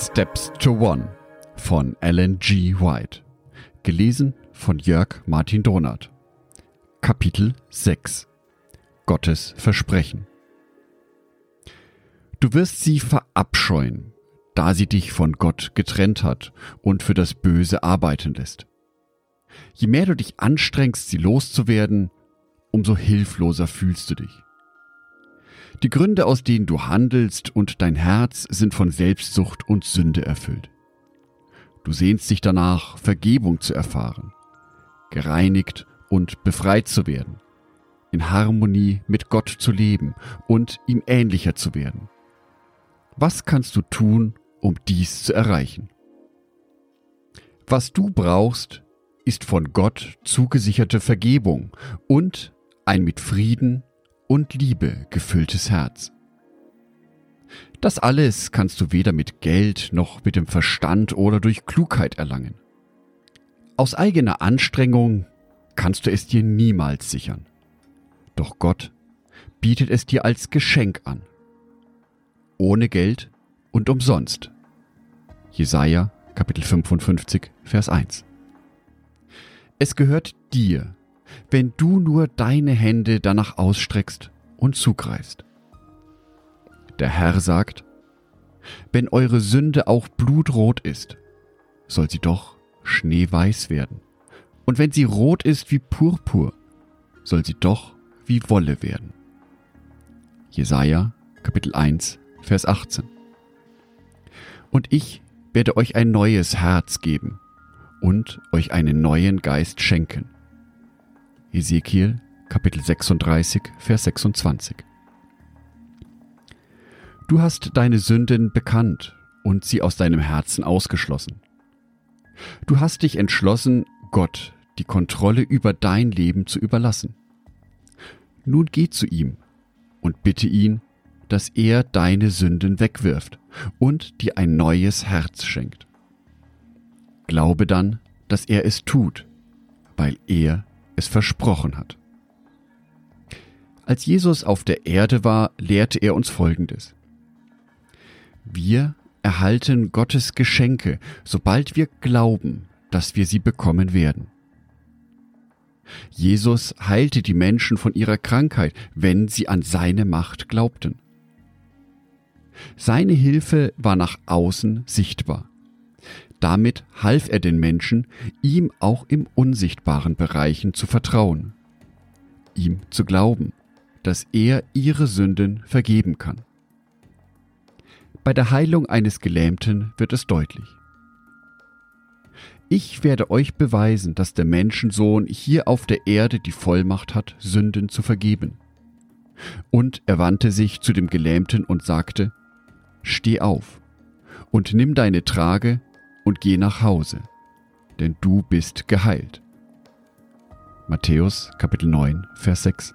Steps to One von Alan G. White. Gelesen von Jörg Martin Donath. Kapitel 6 Gottes Versprechen. Du wirst sie verabscheuen, da sie dich von Gott getrennt hat und für das Böse arbeiten lässt. Je mehr du dich anstrengst, sie loszuwerden, umso hilfloser fühlst du dich. Die Gründe, aus denen du handelst und dein Herz sind von Selbstsucht und Sünde erfüllt. Du sehnst dich danach, Vergebung zu erfahren, gereinigt und befreit zu werden, in Harmonie mit Gott zu leben und ihm ähnlicher zu werden. Was kannst du tun, um dies zu erreichen? Was du brauchst, ist von Gott zugesicherte Vergebung und ein mit Frieden und Liebe gefülltes Herz. Das alles kannst du weder mit Geld noch mit dem Verstand oder durch Klugheit erlangen. Aus eigener Anstrengung kannst du es dir niemals sichern. Doch Gott bietet es dir als Geschenk an. Ohne Geld und umsonst. Jesaja Kapitel 55 Vers 1. Es gehört dir, wenn du nur deine Hände danach ausstreckst und zugreifst. Der Herr sagt, wenn eure Sünde auch blutrot ist, soll sie doch schneeweiß werden. Und wenn sie rot ist wie Purpur, soll sie doch wie Wolle werden. Jesaja, Kapitel 1, Vers 18. Und ich werde euch ein neues Herz geben und euch einen neuen Geist schenken. Ezekiel Kapitel 36, Vers 26. Du hast deine Sünden bekannt und sie aus deinem Herzen ausgeschlossen. Du hast dich entschlossen, Gott die Kontrolle über dein Leben zu überlassen. Nun geh zu ihm und bitte ihn, dass er deine Sünden wegwirft und dir ein neues Herz schenkt. Glaube dann, dass er es tut, weil er es versprochen hat. Als Jesus auf der Erde war, lehrte er uns Folgendes. Wir erhalten Gottes Geschenke, sobald wir glauben, dass wir sie bekommen werden. Jesus heilte die Menschen von ihrer Krankheit, wenn sie an seine Macht glaubten. Seine Hilfe war nach außen sichtbar. Damit half er den Menschen, ihm auch im unsichtbaren Bereichen zu vertrauen, ihm zu glauben, dass er ihre Sünden vergeben kann. Bei der Heilung eines Gelähmten wird es deutlich. Ich werde euch beweisen, dass der Menschensohn hier auf der Erde die Vollmacht hat, Sünden zu vergeben. Und er wandte sich zu dem Gelähmten und sagte, Steh auf und nimm deine Trage und geh nach Hause, denn du bist geheilt. Matthäus Kapitel 9, Vers 6.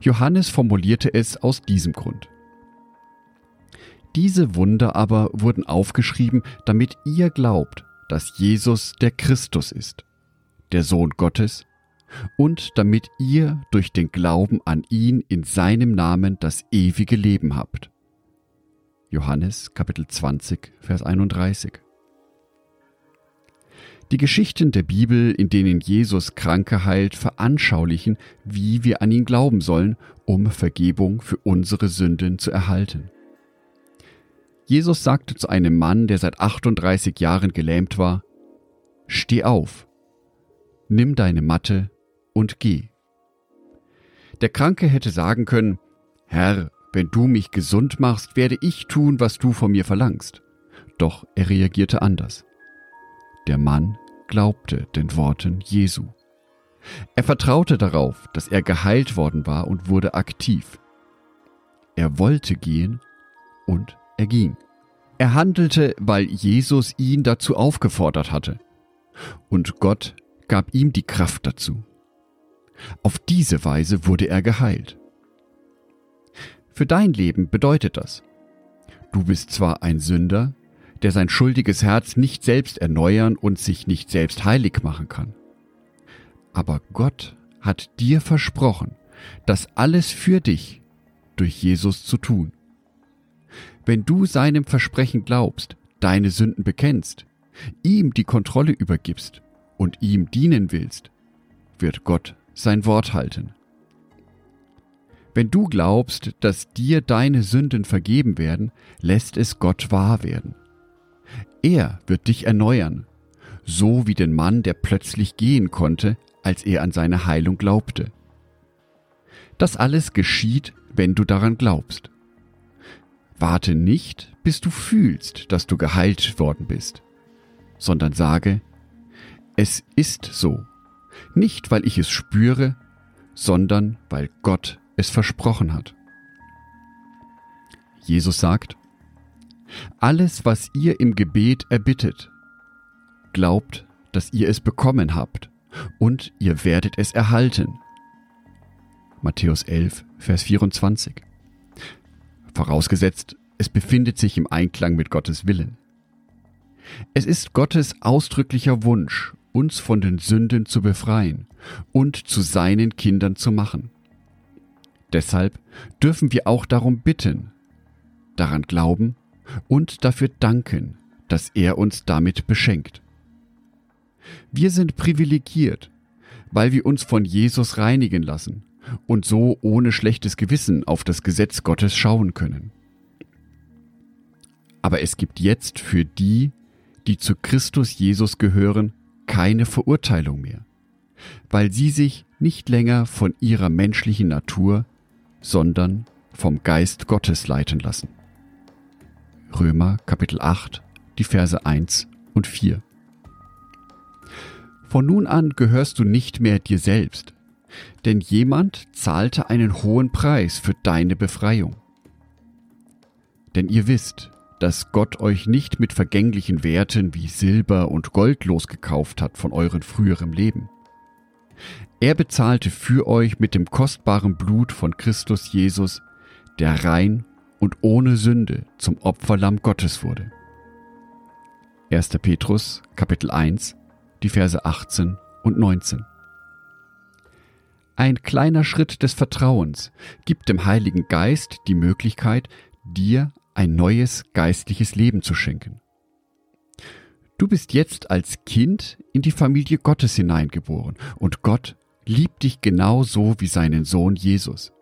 Johannes formulierte es aus diesem Grund. Diese Wunder aber wurden aufgeschrieben, damit ihr glaubt, dass Jesus der Christus ist, der Sohn Gottes, und damit ihr durch den Glauben an ihn in seinem Namen das ewige Leben habt. Johannes Kapitel 20, Vers 31. Die Geschichten der Bibel, in denen Jesus Kranke heilt, veranschaulichen, wie wir an ihn glauben sollen, um Vergebung für unsere Sünden zu erhalten. Jesus sagte zu einem Mann, der seit 38 Jahren gelähmt war, Steh auf, nimm deine Matte und geh. Der Kranke hätte sagen können, Herr, wenn du mich gesund machst, werde ich tun, was du von mir verlangst. Doch er reagierte anders. Der Mann glaubte den Worten Jesu. Er vertraute darauf, dass er geheilt worden war und wurde aktiv. Er wollte gehen und er ging. Er handelte, weil Jesus ihn dazu aufgefordert hatte. Und Gott gab ihm die Kraft dazu. Auf diese Weise wurde er geheilt. Für dein Leben bedeutet das. Du bist zwar ein Sünder, der sein schuldiges Herz nicht selbst erneuern und sich nicht selbst heilig machen kann. Aber Gott hat dir versprochen, das alles für dich durch Jesus zu tun. Wenn du seinem Versprechen glaubst, deine Sünden bekennst, ihm die Kontrolle übergibst und ihm dienen willst, wird Gott sein Wort halten. Wenn du glaubst, dass dir deine Sünden vergeben werden, lässt es Gott wahr werden. Er wird dich erneuern, so wie den Mann, der plötzlich gehen konnte, als er an seine Heilung glaubte. Das alles geschieht, wenn du daran glaubst. Warte nicht, bis du fühlst, dass du geheilt worden bist, sondern sage, es ist so, nicht weil ich es spüre, sondern weil Gott es versprochen hat. Jesus sagt, alles, was ihr im Gebet erbittet, glaubt, dass ihr es bekommen habt, und ihr werdet es erhalten. Matthäus 11, Vers 24. Vorausgesetzt, es befindet sich im Einklang mit Gottes Willen. Es ist Gottes ausdrücklicher Wunsch, uns von den Sünden zu befreien und zu seinen Kindern zu machen. Deshalb dürfen wir auch darum bitten, daran glauben und dafür danken, dass er uns damit beschenkt. Wir sind privilegiert, weil wir uns von Jesus reinigen lassen und so ohne schlechtes Gewissen auf das Gesetz Gottes schauen können. Aber es gibt jetzt für die, die zu Christus Jesus gehören, keine Verurteilung mehr, weil sie sich nicht länger von ihrer menschlichen Natur, sondern vom Geist Gottes leiten lassen. Römer Kapitel 8, die Verse 1 und 4. Von nun an gehörst du nicht mehr dir selbst, denn jemand zahlte einen hohen Preis für deine Befreiung. Denn ihr wisst, dass Gott euch nicht mit vergänglichen Werten wie Silber und Gold losgekauft hat von eurem früheren Leben. Er bezahlte für euch mit dem kostbaren Blut von Christus Jesus, der rein und ohne Sünde zum Opferlamm Gottes wurde. 1. Petrus Kapitel 1 die Verse 18 und 19. Ein kleiner Schritt des Vertrauens gibt dem Heiligen Geist die Möglichkeit, dir ein neues geistliches Leben zu schenken. Du bist jetzt als Kind in die Familie Gottes hineingeboren und Gott liebt dich genauso wie seinen Sohn Jesus.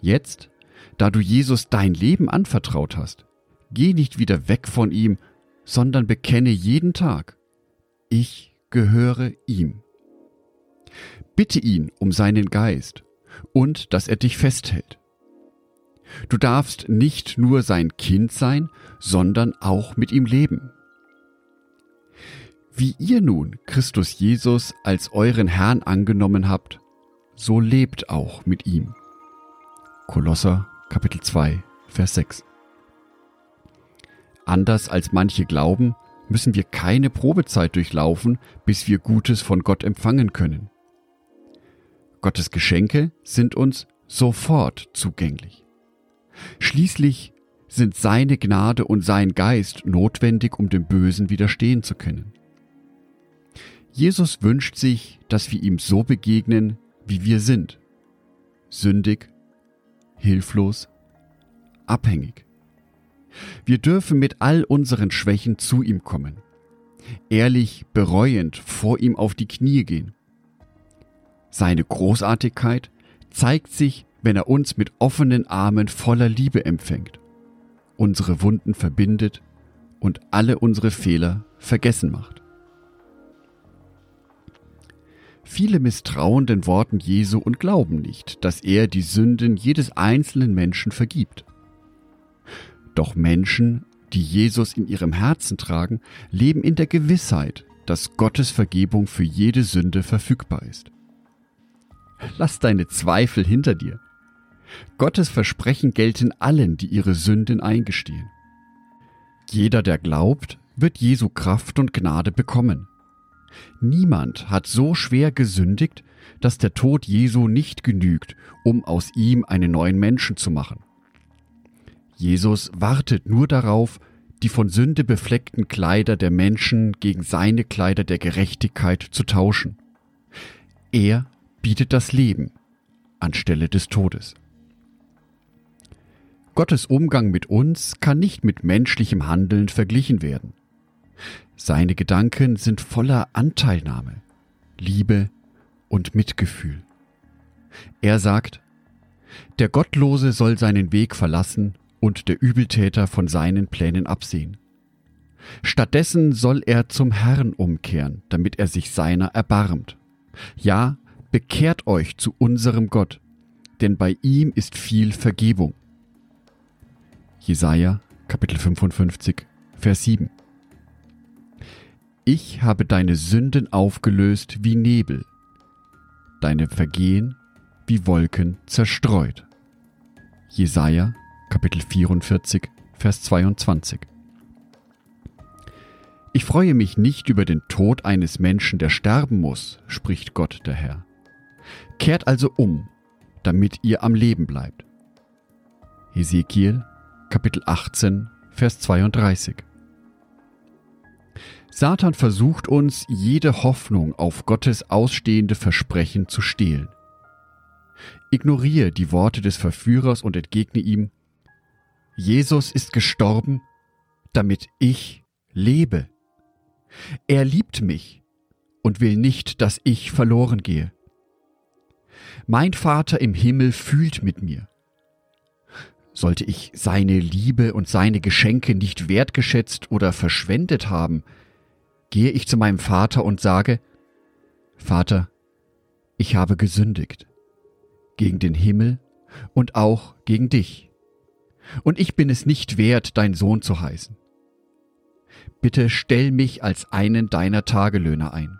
Jetzt, da du Jesus dein Leben anvertraut hast, geh nicht wieder weg von ihm, sondern bekenne jeden Tag, ich gehöre ihm. Bitte ihn um seinen Geist und dass er dich festhält. Du darfst nicht nur sein Kind sein, sondern auch mit ihm leben. Wie ihr nun Christus Jesus als euren Herrn angenommen habt, so lebt auch mit ihm. Kolosser Kapitel 2, Vers 6. Anders als manche glauben, müssen wir keine Probezeit durchlaufen, bis wir Gutes von Gott empfangen können. Gottes Geschenke sind uns sofort zugänglich. Schließlich sind seine Gnade und sein Geist notwendig, um dem Bösen widerstehen zu können. Jesus wünscht sich, dass wir ihm so begegnen, wie wir sind. Sündig, hilflos, abhängig. Wir dürfen mit all unseren Schwächen zu ihm kommen, ehrlich bereuend vor ihm auf die Knie gehen. Seine Großartigkeit zeigt sich, wenn er uns mit offenen Armen voller Liebe empfängt, unsere Wunden verbindet und alle unsere Fehler vergessen macht. Viele misstrauen den Worten Jesu und glauben nicht, dass er die Sünden jedes einzelnen Menschen vergibt. Doch Menschen, die Jesus in ihrem Herzen tragen, leben in der Gewissheit, dass Gottes Vergebung für jede Sünde verfügbar ist. Lass deine Zweifel hinter dir. Gottes Versprechen gelten allen, die ihre Sünden eingestehen. Jeder, der glaubt, wird Jesu Kraft und Gnade bekommen. Niemand hat so schwer gesündigt, dass der Tod Jesu nicht genügt, um aus ihm einen neuen Menschen zu machen. Jesus wartet nur darauf, die von Sünde befleckten Kleider der Menschen gegen seine Kleider der Gerechtigkeit zu tauschen. Er bietet das Leben anstelle des Todes. Gottes Umgang mit uns kann nicht mit menschlichem Handeln verglichen werden. Seine Gedanken sind voller Anteilnahme, Liebe und Mitgefühl. Er sagt, der Gottlose soll seinen Weg verlassen und der Übeltäter von seinen Plänen absehen. Stattdessen soll er zum Herrn umkehren, damit er sich seiner erbarmt. Ja, bekehrt euch zu unserem Gott, denn bei ihm ist viel Vergebung. Jesaja, Kapitel 55, Vers 7. Ich habe deine Sünden aufgelöst wie Nebel, deine Vergehen wie Wolken zerstreut. Jesaja, Kapitel 44, Vers 22. Ich freue mich nicht über den Tod eines Menschen, der sterben muss, spricht Gott der Herr. Kehrt also um, damit ihr am Leben bleibt. Ezekiel, Kapitel 18, Vers 32. Satan versucht uns, jede Hoffnung auf Gottes ausstehende Versprechen zu stehlen. Ignoriere die Worte des Verführers und entgegne ihm, Jesus ist gestorben, damit ich lebe. Er liebt mich und will nicht, dass ich verloren gehe. Mein Vater im Himmel fühlt mit mir. Sollte ich seine Liebe und seine Geschenke nicht wertgeschätzt oder verschwendet haben, gehe ich zu meinem Vater und sage, Vater, ich habe gesündigt gegen den Himmel und auch gegen dich. Und ich bin es nicht wert, dein Sohn zu heißen. Bitte stell mich als einen deiner Tagelöhner ein.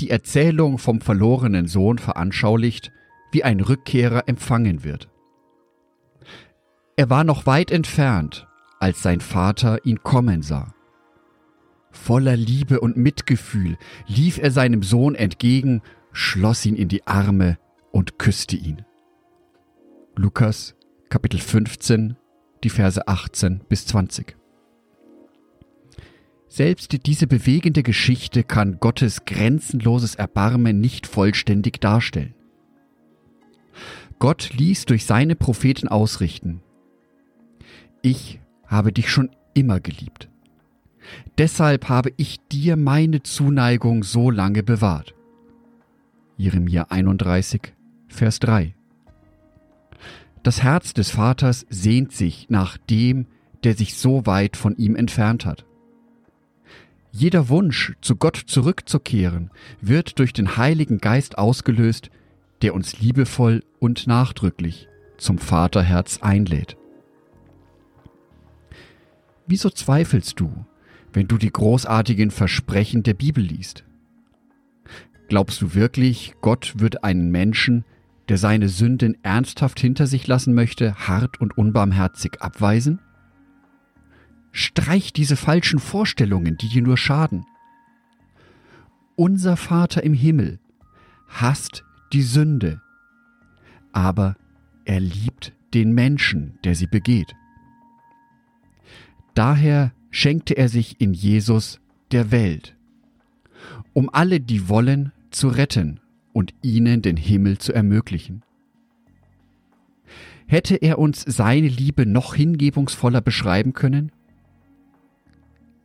Die Erzählung vom verlorenen Sohn veranschaulicht, wie ein Rückkehrer empfangen wird. Er war noch weit entfernt, als sein Vater ihn kommen sah. Voller Liebe und Mitgefühl lief er seinem Sohn entgegen, schloss ihn in die Arme und küsste ihn. Lukas Kapitel 15, die Verse 18 bis 20. Selbst diese bewegende Geschichte kann Gottes grenzenloses Erbarmen nicht vollständig darstellen. Gott ließ durch seine Propheten ausrichten, ich habe dich schon immer geliebt. Deshalb habe ich dir meine Zuneigung so lange bewahrt. Jeremia 31, Vers 3. Das Herz des Vaters sehnt sich nach dem, der sich so weit von ihm entfernt hat. Jeder Wunsch, zu Gott zurückzukehren, wird durch den Heiligen Geist ausgelöst, der uns liebevoll und nachdrücklich zum Vaterherz einlädt. Wieso zweifelst du, wenn du die großartigen Versprechen der Bibel liest? Glaubst du wirklich, Gott wird einen Menschen, der seine Sünden ernsthaft hinter sich lassen möchte, hart und unbarmherzig abweisen? Streich diese falschen Vorstellungen, die dir nur schaden. Unser Vater im Himmel hasst die Sünde, aber er liebt den Menschen, der sie begeht. Daher schenkte er sich in Jesus der Welt, um alle, die wollen, zu retten und ihnen den Himmel zu ermöglichen. Hätte er uns seine Liebe noch hingebungsvoller beschreiben können?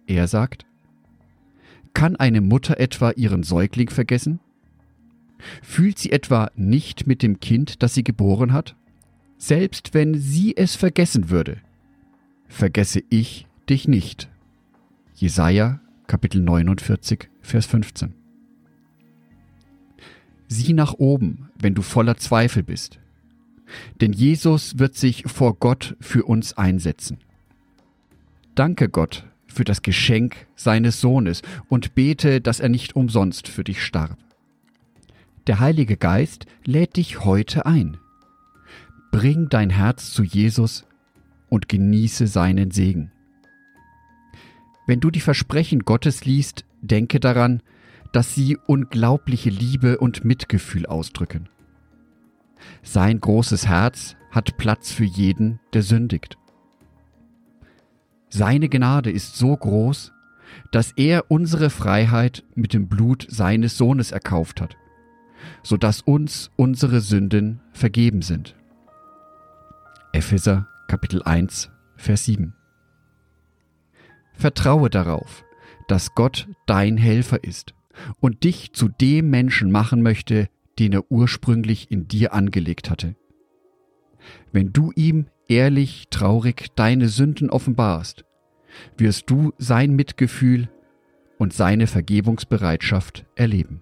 Er sagt, kann eine Mutter etwa ihren Säugling vergessen? Fühlt sie etwa nicht mit dem Kind, das sie geboren hat? Selbst wenn sie es vergessen würde, vergesse ich dich nicht. Jesaja, Kapitel 49, Vers 15. Sieh nach oben, wenn du voller Zweifel bist. Denn Jesus wird sich vor Gott für uns einsetzen. Danke Gott für das Geschenk seines Sohnes und bete, dass er nicht umsonst für dich starb. Der Heilige Geist lädt dich heute ein. Bring dein Herz zu Jesus und genieße seinen Segen. Wenn du die Versprechen Gottes liest, denke daran, dass sie unglaubliche Liebe und Mitgefühl ausdrücken. Sein großes Herz hat Platz für jeden, der sündigt. Seine Gnade ist so groß, dass er unsere Freiheit mit dem Blut seines Sohnes erkauft hat, so dass uns unsere Sünden vergeben sind. Epheser Kapitel 1, Vers 7. Vertraue darauf, dass Gott dein Helfer ist und dich zu dem Menschen machen möchte, den er ursprünglich in dir angelegt hatte. Wenn du ihm ehrlich, traurig deine Sünden offenbarst, wirst du sein Mitgefühl und seine Vergebungsbereitschaft erleben.